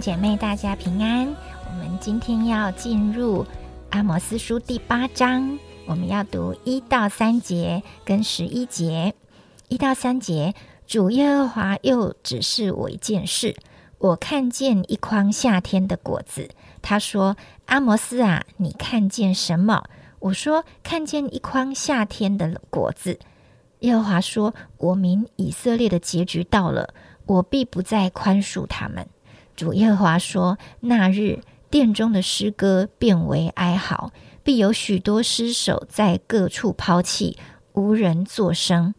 姐妹，大家平安。我们今天要进入阿摩斯书第八章，我们要读一到三节跟十一节。一到三节，主耶和华又指示我一件事：我看见一筐夏天的果子。他说：“阿摩斯啊，你看见什么？”我说：“看见一筐夏天的果子。”耶和华说：“我民以色列的结局到了，我必不再宽恕他们。”主耶和华说：“那日殿中的诗歌变为哀嚎，必有许多尸首在各处抛弃，无人作声。”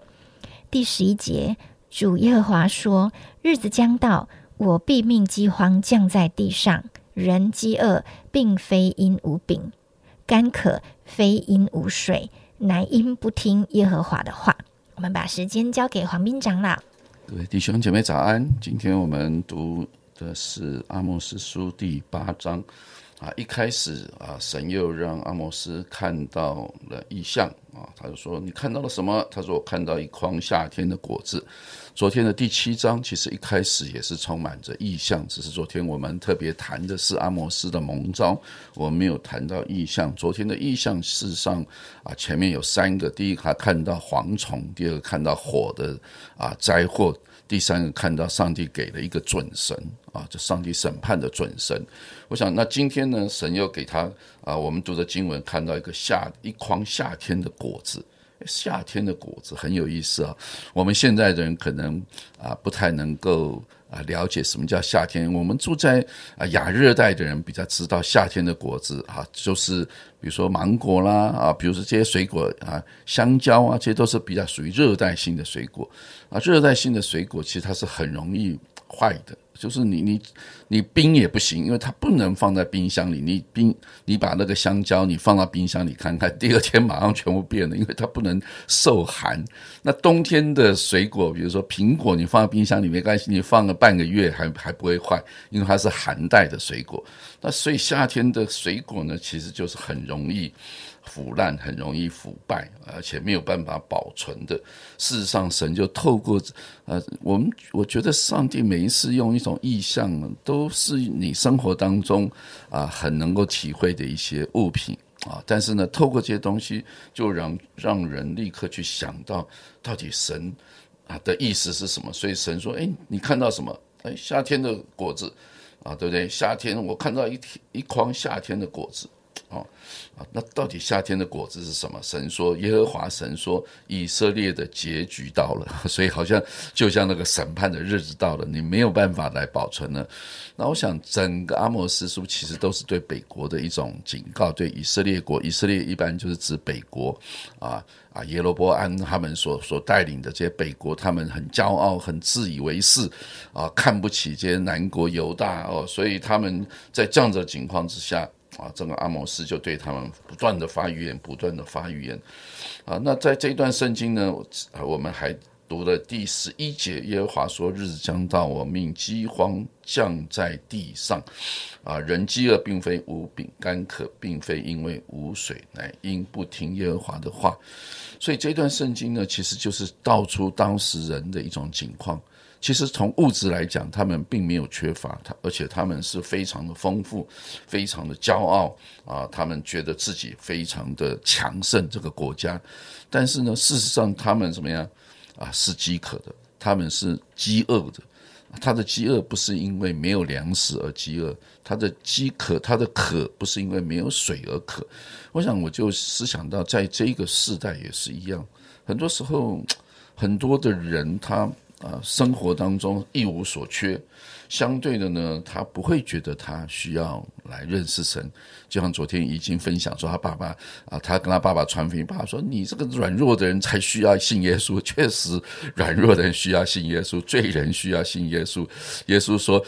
第十一节，主耶和华说：“日子将到，我必命饥荒降在地上，人饥饿，并非因无饼；干渴，非因无水，乃因不听耶和华的话。”我们把时间交给黄斌长老。各位弟兄姐妹早安，今天我们读。的是阿莫斯书第八章啊，一开始啊，神又让阿莫斯看到了异象啊，他就说：“你看到了什么？”他说：“我看到一筐夏天的果子。”昨天的第七章其实一开始也是充满着异象，只是昨天我们特别谈的是阿莫斯的蒙召，我们没有谈到异象。昨天的异象事实上啊，前面有三个：第一他看到蝗虫，第二个看到火的啊灾祸。第三个看到上帝给了一个准神啊，就上帝审判的准神。我想，那今天呢，神又给他啊，我们读的经文看到一个夏一筐夏天的果子，夏天的果子很有意思啊。我们现在的人可能啊不太能够。啊，了解什么叫夏天？我们住在啊亚热带的人比较知道夏天的果子啊，就是比如说芒果啦啊，比如说这些水果啊，香蕉啊，这些都是比较属于热带性的水果啊。热带性的水果其实它是很容易坏的。就是你你你冰也不行，因为它不能放在冰箱里。你冰你把那个香蕉你放到冰箱里看看，第二天马上全部变了，因为它不能受寒。那冬天的水果，比如说苹果，你放在冰箱里没关系，你放了半个月还还不会坏，因为它是寒带的水果。那所以夏天的水果呢，其实就是很容易。腐烂很容易腐败，而且没有办法保存的。事实上，神就透过呃，我们我觉得上帝每一次用一种意象，都是你生活当中啊很能够体会的一些物品啊。但是呢，透过这些东西，就让让人立刻去想到，到底神啊的意思是什么。所以神说：“哎，你看到什么？哎，夏天的果子啊，对不对？夏天我看到一一筐夏天的果子。”哦，啊，那到底夏天的果子是什么？神说，耶和华神说，以色列的结局到了，所以好像就像那个审判的日子到了，你没有办法来保存了。那我想，整个阿摩斯书其实都是对北国的一种警告，对以色列国，以色列一般就是指北国啊啊，耶罗波安他们所所带领的这些北国，他们很骄傲，很自以为是啊，看不起这些南国犹大哦，所以他们在这样的情况之下。啊，这个阿摩斯就对他们不断的发预言，不断的发预言。啊，那在这一段圣经呢，我们还读了第十一节，耶和华说：“日子将到，我命饥荒降在地上。啊，人饥饿并非无饼，干渴并非因为无水，乃因不听耶和华的话。”所以这段圣经呢，其实就是道出当时人的一种情况。其实从物质来讲，他们并没有缺乏，他而且他们是非常的丰富，非常的骄傲啊！他们觉得自己非常的强盛，这个国家。但是呢，事实上他们怎么样啊？是饥渴的，他们是饥饿的。他的饥饿不是因为没有粮食而饥饿，他的饥渴，他的渴不是因为没有水而渴。我想，我就思想到，在这个时代也是一样，很多时候很多的人他。啊，生活当中一无所缺，相对的呢，他不会觉得他需要来认识神。就像昨天已经分享说，他爸爸啊，他跟他爸爸传福音，爸爸说：“你这个软弱的人才需要信耶稣。”确实，软弱的人需要信耶稣，罪人需要信耶稣。耶稣说。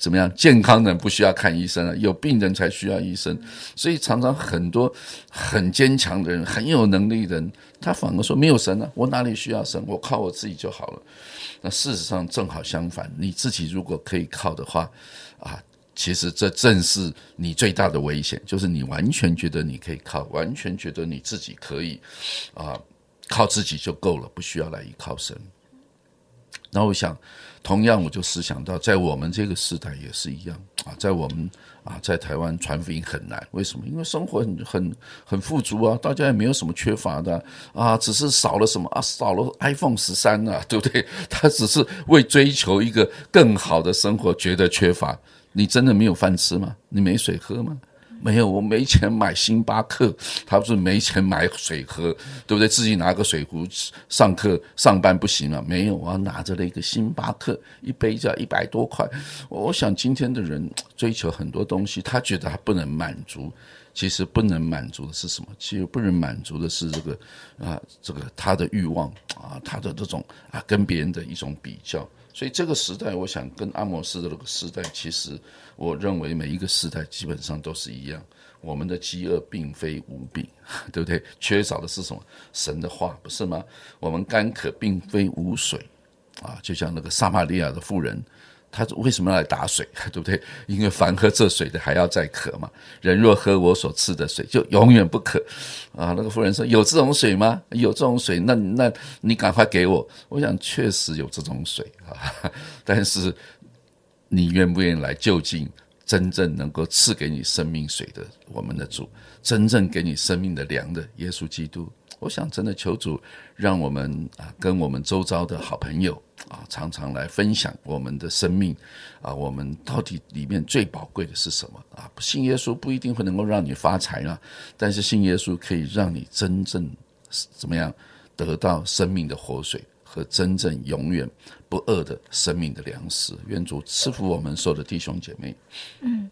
怎么样？健康人不需要看医生了，有病人才需要医生。所以常常很多很坚强的人、很有能力的人，他反而说没有神啊，我哪里需要神？我靠我自己就好了。那事实上正好相反，你自己如果可以靠的话，啊，其实这正是你最大的危险，就是你完全觉得你可以靠，完全觉得你自己可以啊，靠自己就够了，不需要来依靠神。然后我想，同样我就思想到，在我们这个时代也是一样啊，在我们啊，在台湾传福音很难，为什么？因为生活很很很富足啊，大家也没有什么缺乏的啊，只是少了什么啊，少了 iPhone 十三啊，对不对？他只是为追求一个更好的生活觉得缺乏。你真的没有饭吃吗？你没水喝吗？没有，我没钱买星巴克，他不是没钱买水喝，对不对？自己拿个水壶上课上班不行啊？没有，我拿着了一个星巴克，一杯就要一百多块。我想今天的人追求很多东西，他觉得他不能满足，其实不能满足的是什么？其实不能满足的是这个啊，这个他的欲望啊，他的这种啊，跟别人的一种比较。所以这个时代，我想跟阿摩斯的那个时代，其实我认为每一个时代基本上都是一样。我们的饥饿并非无病，对不对？缺少的是什么？神的话，不是吗？我们干渴并非无水，啊，就像那个撒玛利亚的妇人。他为什么要来打水？对不对？因为凡喝这水的还要再渴嘛。人若喝我所赐的水，就永远不渴。啊，那个妇人说：“有这种水吗？有这种水，那那你赶快给我。”我想确实有这种水啊，但是你愿不愿意来就近真正能够赐给你生命水的我们的主，真正给你生命的粮的耶稣基督？我想真的求主让我们啊，跟我们周遭的好朋友。啊，常常来分享我们的生命，啊，我们到底里面最宝贵的是什么？啊，信耶稣不一定会能够让你发财啊，但是信耶稣可以让你真正怎么样得到生命的活水和真正永远不饿的生命的粮食。愿主赐福我们所有的弟兄姐妹。嗯。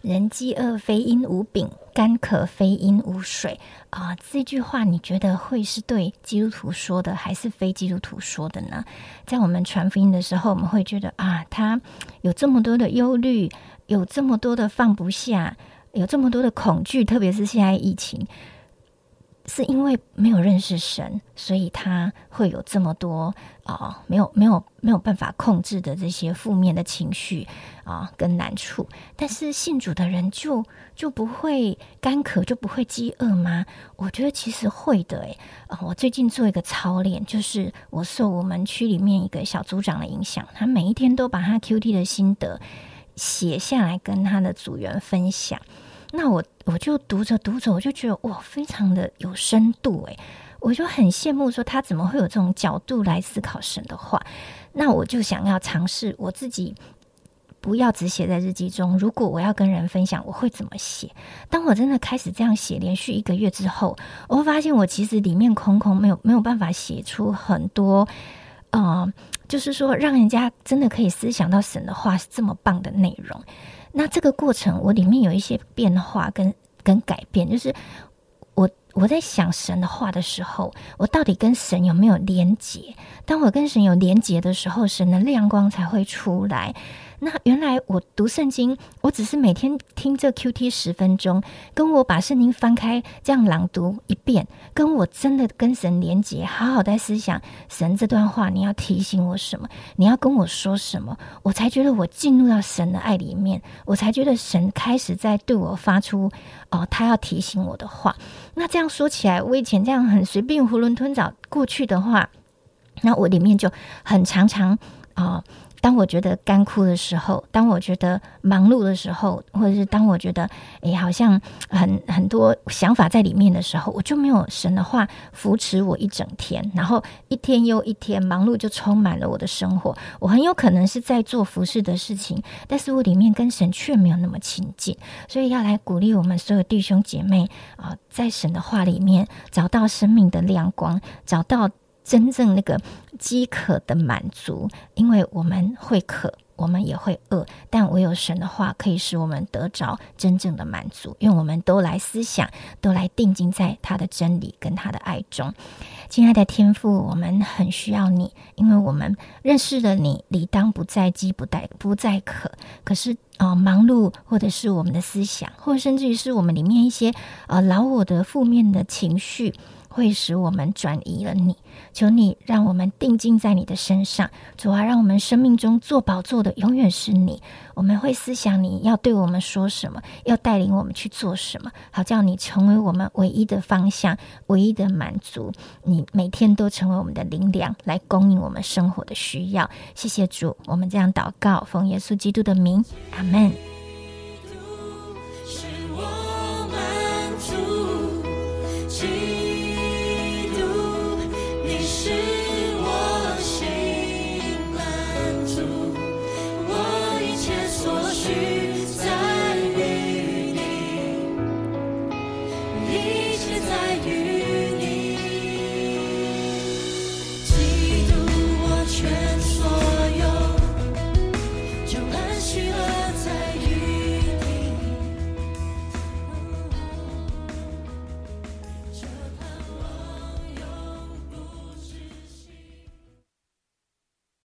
人饥饿非因无饼，干渴非因无水啊！这句话你觉得会是对基督徒说的，还是非基督徒说的呢？在我们传福音的时候，我们会觉得啊，他有这么多的忧虑，有这么多的放不下，有这么多的恐惧，特别是现在疫情。是因为没有认识神，所以他会有这么多啊，没有没有没有办法控制的这些负面的情绪啊，跟难处。但是信主的人就就不会干渴，就不会饥饿吗？我觉得其实会的诶。啊，我最近做一个操练，就是我受我们区里面一个小组长的影响，他每一天都把他 Q T 的心得写下来，跟他的组员分享。那我我就读着读着，我就觉得哇，非常的有深度诶，我就很羡慕说他怎么会有这种角度来思考神的话。那我就想要尝试我自己，不要只写在日记中。如果我要跟人分享，我会怎么写？当我真的开始这样写，连续一个月之后，我会发现我其实里面空空，没有没有办法写出很多，呃，就是说让人家真的可以思想到神的话是这么棒的内容。那这个过程，我里面有一些变化跟跟改变，就是我我在想神的话的时候，我到底跟神有没有连结？当我跟神有连结的时候，神的亮光才会出来。那原来我读圣经，我只是每天听这 Q T 十分钟，跟我把圣经翻开这样朗读一遍，跟我真的跟神连接，好好在思想神这段话，你要提醒我什么？你要跟我说什么？我才觉得我进入到神的爱里面，我才觉得神开始在对我发出哦，他要提醒我的话。那这样说起来，我以前这样很随便囫囵吞枣过去的话，那我里面就很常常啊。当我觉得干枯的时候，当我觉得忙碌的时候，或者是当我觉得诶好像很很多想法在里面的时候，我就没有神的话扶持我一整天，然后一天又一天忙碌就充满了我的生活。我很有可能是在做服饰的事情，但是我里面跟神却没有那么亲近，所以要来鼓励我们所有弟兄姐妹啊，在神的话里面找到生命的亮光，找到。真正那个饥渴的满足，因为我们会渴，我们也会饿，但唯有神的话可以使我们得着真正的满足，因为我们都来思想，都来定睛在他的真理跟他的爱中。亲爱的天父，我们很需要你，因为我们认识了你，理当不再饥，不再不再渴。可是啊，忙碌或者是我们的思想，或者甚至于是我们里面一些呃老我的负面的情绪。会使我们转移了你。求你让我们定睛在你的身上，主啊，让我们生命中做宝座的永远是你。我们会思想你要对我们说什么，要带领我们去做什么，好叫你成为我们唯一的方向、唯一的满足。你每天都成为我们的灵粮，来供应我们生活的需要。谢谢主，我们这样祷告，奉耶稣基督的名，阿门。